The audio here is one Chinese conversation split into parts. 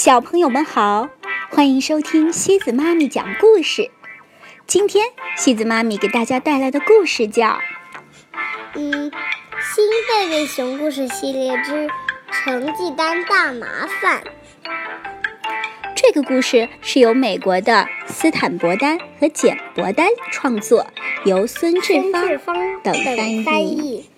小朋友们好，欢迎收听西子妈咪讲故事。今天西子妈咪给大家带来的故事叫《嗯新贝贝熊故事系列之成绩单大麻烦》。这个故事是由美国的斯坦伯丹和简伯丹创作，由孙志芳等翻译。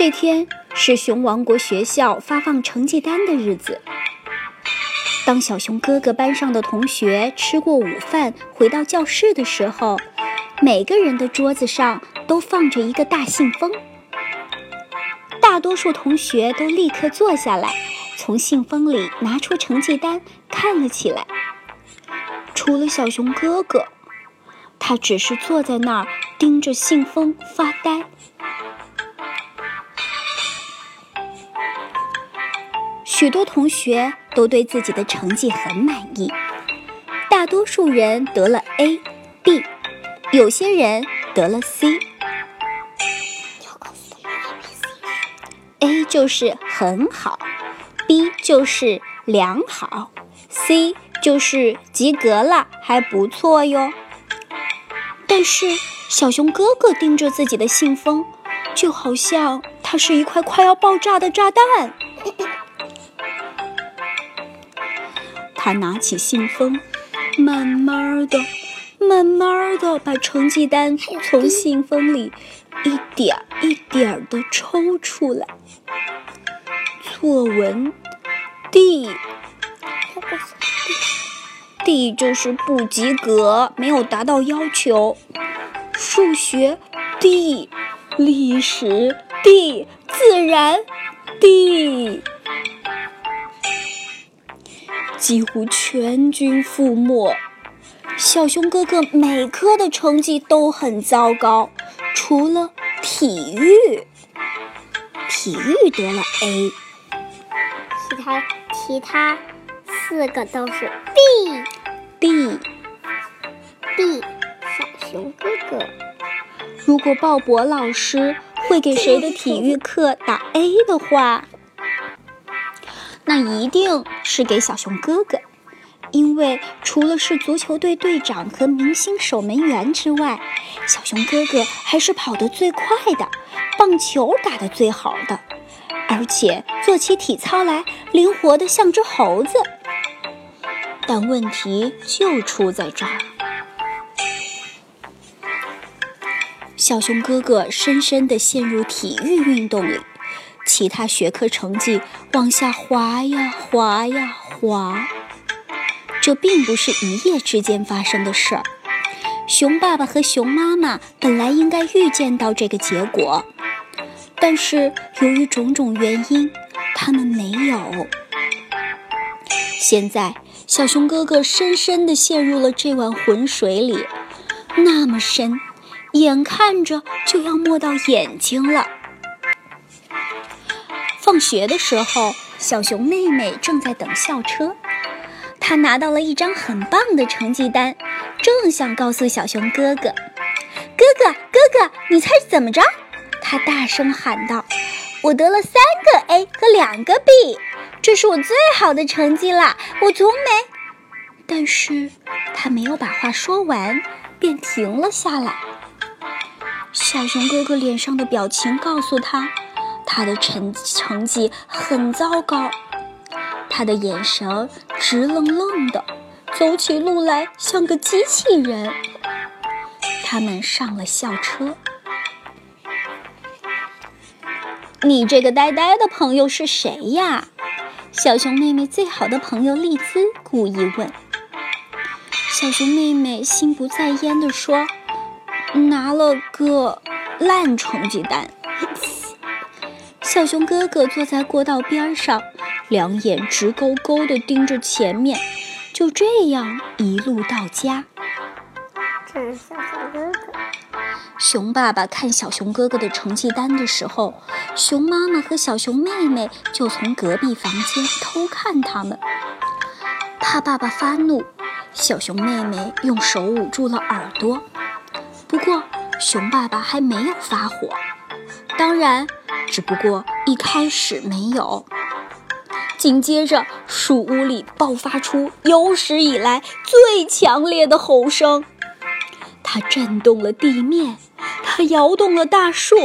这天是熊王国学校发放成绩单的日子。当小熊哥哥班上的同学吃过午饭回到教室的时候，每个人的桌子上都放着一个大信封。大多数同学都立刻坐下来，从信封里拿出成绩单看了起来。除了小熊哥哥，他只是坐在那儿盯着信封发呆。许多同学都对自己的成绩很满意，大多数人得了 A、B，有些人得了 C。A 就是很好，B 就是良好，C 就是及格了，还不错哟。但是小熊哥哥盯着自己的信封，就好像它是一块快要爆炸的炸弹。拿起信封，慢慢的、慢慢的把成绩单从信封里一点一点的抽出来。作文，D，D 就是不及格，没有达到要求。数学，D，历史，D，自然，D。几乎全军覆没，小熊哥哥每科的成绩都很糟糕，除了体育，体育得了 A，其他其他四个都是 B，B，B，小熊哥哥。如果鲍勃老师会给谁的体育课打 A 的话。那一定是给小熊哥哥，因为除了是足球队队长和明星守门员之外，小熊哥哥还是跑得最快的，棒球打得最好的，而且做起体操来灵活的像只猴子。但问题就出在这儿，小熊哥哥深深地陷入体育运动里。其他学科成绩往下滑呀滑呀滑，这并不是一夜之间发生的事儿。熊爸爸和熊妈妈本来应该预见到这个结果，但是由于种种原因，他们没有。现在，小熊哥哥深深地陷入了这碗浑水里，那么深，眼看着就要没到眼睛了。放学的时候，小熊妹妹正在等校车。她拿到了一张很棒的成绩单，正想告诉小熊哥哥：“哥哥，哥哥，你猜怎么着？”她大声喊道：“我得了三个 A 和两个 B，这是我最好的成绩啦！我从没……”但是他没有把话说完，便停了下来。小熊哥哥脸上的表情告诉他。他的成成绩很糟糕，他的眼神直愣愣的，走起路来像个机器人。他们上了校车。你这个呆呆的朋友是谁呀？小熊妹妹最好的朋友丽兹故意问。小熊妹妹心不在焉地说：“拿了个烂成绩单。”小熊哥哥坐在过道边上，两眼直勾勾地盯着前面，就这样一路到家。这是小熊哥哥。熊爸爸看小熊哥哥的成绩单的时候，熊妈妈和小熊妹妹就从隔壁房间偷看他们。怕爸爸发怒，小熊妹妹用手捂住了耳朵。不过，熊爸爸还没有发火。当然，只不过一开始没有。紧接着，树屋里爆发出有史以来最强烈的吼声，它震动了地面，它摇动了大树，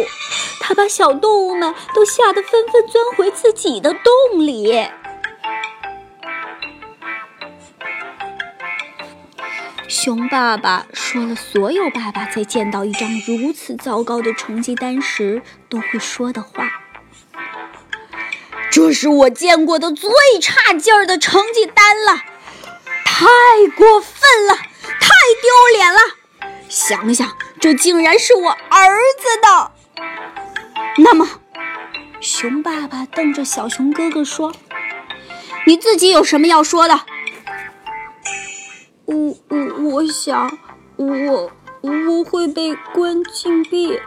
它把小动物们都吓得纷纷钻回自己的洞里。熊爸爸说了所有爸爸在见到一张如此糟糕的成绩单时都会说的话。这是我见过的最差劲儿的成绩单了，太过分了，太丢脸了！想想，这竟然是我儿子的。那么，熊爸爸瞪着小熊哥哥说：“你自己有什么要说的？”我我我想，我我会被关禁闭。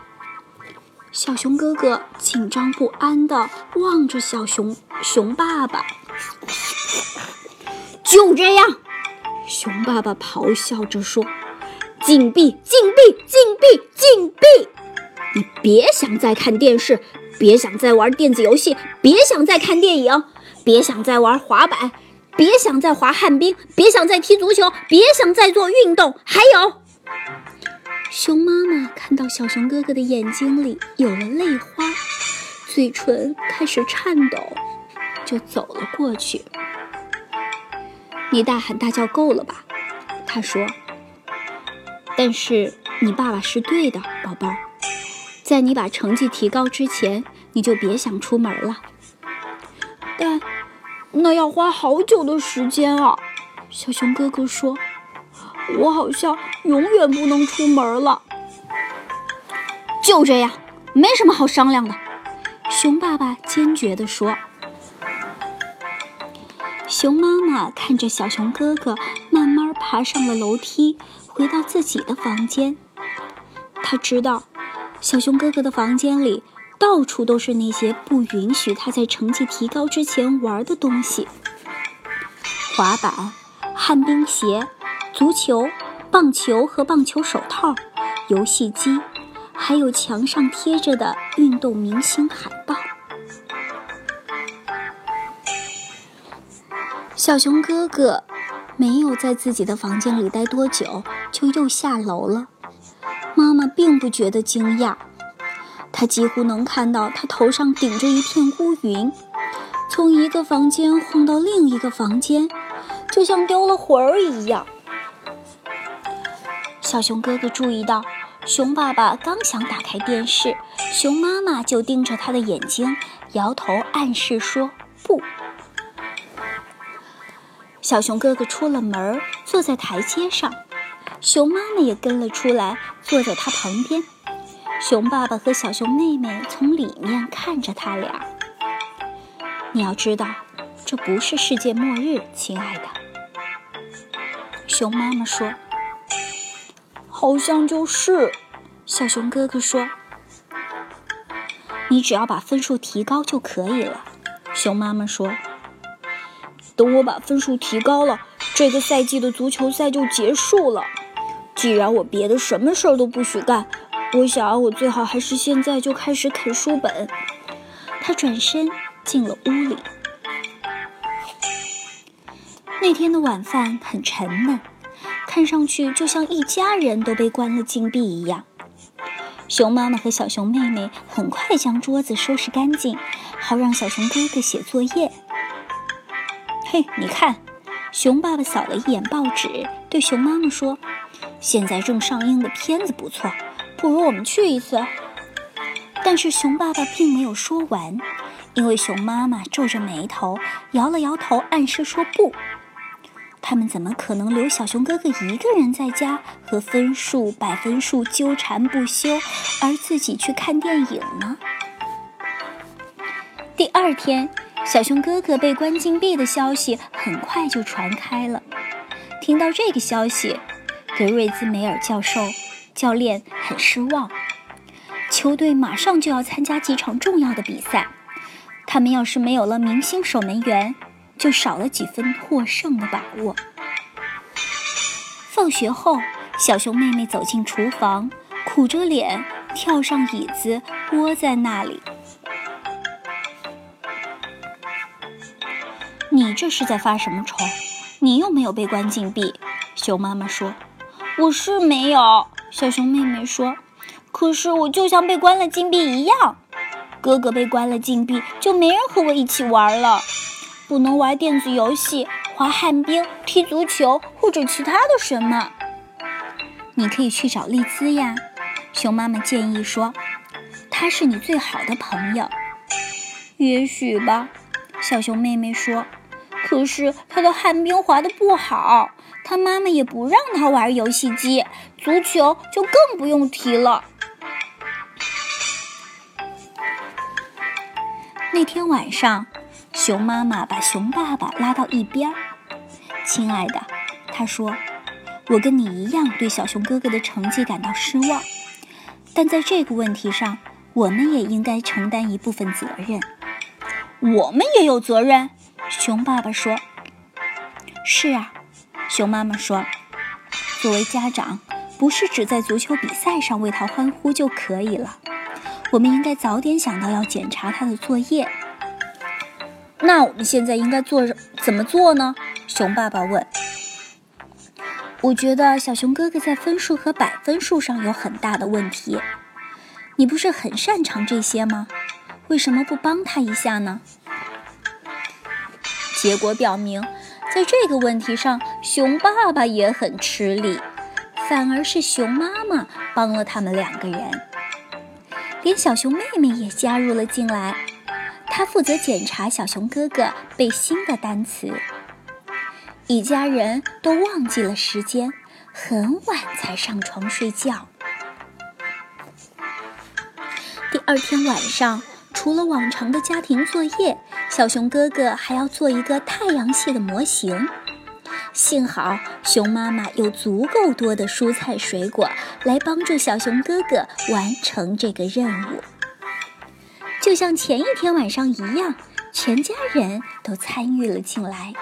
小熊哥哥紧张不安地望着小熊熊爸爸。就这样，熊爸爸咆哮着说：“禁闭，禁闭，禁闭，禁闭！你别想再看电视，别想再玩电子游戏，别想再看电影，别想再玩滑板，别想再滑旱冰，别想再踢足球，别想再做运动，还有……”熊妈妈看到小熊哥哥的眼睛里有了泪花，嘴唇开始颤抖，就走了过去。你大喊大叫够了吧？他说。但是你爸爸是对的，宝贝儿，在你把成绩提高之前，你就别想出门了。但那要花好久的时间啊！小熊哥哥说。我好像永远不能出门了。就这样，没什么好商量的。熊爸爸坚决地说。熊妈妈看着小熊哥哥慢慢爬上了楼梯，回到自己的房间。他知道，小熊哥哥的房间里到处都是那些不允许他在成绩提高之前玩的东西：滑板、旱冰鞋。足球、棒球和棒球手套、游戏机，还有墙上贴着的运动明星海报。小熊哥哥没有在自己的房间里待多久，就又下楼了。妈妈并不觉得惊讶，他几乎能看到他头上顶着一片乌云，从一个房间晃到另一个房间，就像丢了魂儿一样。小熊哥哥注意到，熊爸爸刚想打开电视，熊妈妈就盯着他的眼睛，摇头暗示说不。小熊哥哥出了门，坐在台阶上，熊妈妈也跟了出来，坐在他旁边。熊爸爸和小熊妹妹从里面看着他俩。你要知道，这不是世界末日，亲爱的。熊妈妈说。好像就是，小熊哥哥说：“你只要把分数提高就可以了。”熊妈妈说：“等我把分数提高了，这个赛季的足球赛就结束了。既然我别的什么事儿都不许干，我想我最好还是现在就开始啃书本。”他转身进了屋里。那天的晚饭很沉闷。看上去就像一家人都被关了禁闭一样。熊妈妈和小熊妹妹很快将桌子收拾干净，好让小熊哥哥写作业。嘿，你看，熊爸爸扫了一眼报纸，对熊妈妈说：“现在正上映的片子不错，不如我们去一次。”但是熊爸爸并没有说完，因为熊妈妈皱着眉头，摇了摇头，暗示说不。他们怎么可能留小熊哥哥一个人在家和分数、百分数纠缠不休，而自己去看电影呢？第二天，小熊哥哥被关禁闭的消息很快就传开了。听到这个消息，格瑞兹梅尔教授教练很失望。球队马上就要参加几场重要的比赛，他们要是没有了明星守门员。就少了几分获胜的把握。放学后，小熊妹妹走进厨房，苦着脸跳上椅子，窝在那里。你这是在发什么愁？你又没有被关禁闭。熊妈妈说：“我是没有。”小熊妹妹说：“可是我就像被关了禁闭一样。哥哥被关了禁闭，就没人和我一起玩了，不能玩电子游戏、滑旱冰、踢足球或者其他的什么。你可以去找丽兹呀。”熊妈妈建议说：“她是你最好的朋友。”也许吧，小熊妹妹说。可是他的旱冰滑的不好，他妈妈也不让他玩游戏机，足球就更不用提了。那天晚上，熊妈妈把熊爸爸拉到一边儿。亲爱的，他说：“我跟你一样对小熊哥哥的成绩感到失望，但在这个问题上，我们也应该承担一部分责任。我们也有责任。”熊爸爸说：“是啊。”熊妈妈说：“作为家长，不是只在足球比赛上为他欢呼就可以了。我们应该早点想到要检查他的作业。”那我们现在应该做怎么做呢？熊爸爸问。“我觉得小熊哥哥在分数和百分数上有很大的问题。你不是很擅长这些吗？为什么不帮他一下呢？”结果表明，在这个问题上，熊爸爸也很吃力，反而是熊妈妈帮了他们两个人。连小熊妹妹也加入了进来，她负责检查小熊哥哥背新的单词。一家人都忘记了时间，很晚才上床睡觉。第二天晚上。除了往常的家庭作业，小熊哥哥还要做一个太阳系的模型。幸好熊妈妈有足够多的蔬菜水果来帮助小熊哥哥完成这个任务。就像前一天晚上一样，全家人都参与了进来。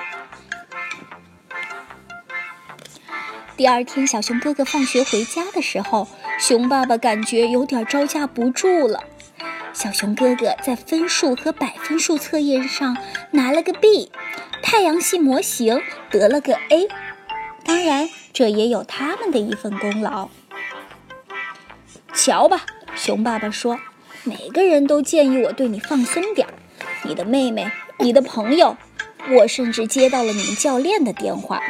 第二天，小熊哥哥放学回家的时候，熊爸爸感觉有点招架不住了。小熊哥哥在分数和百分数测验上拿了个 B，太阳系模型得了个 A，当然这也有他们的一份功劳。瞧吧，熊爸爸说，每个人都建议我对你放松点儿，你的妹妹，你的朋友，我甚至接到了你们教练的电话，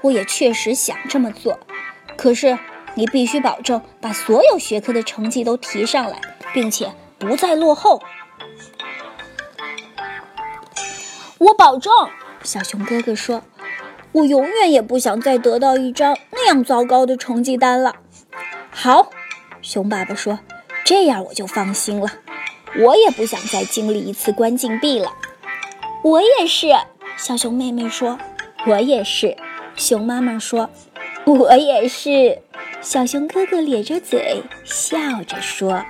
我也确实想这么做，可是你必须保证把所有学科的成绩都提上来，并且。不再落后，我保证。小熊哥哥说：“我永远也不想再得到一张那样糟糕的成绩单了。”好，熊爸爸说：“这样我就放心了。我也不想再经历一次关禁闭了。”我也是，小熊妹妹说：“我也是。”熊妈妈说：“我也是。”小熊哥哥咧着嘴笑着说。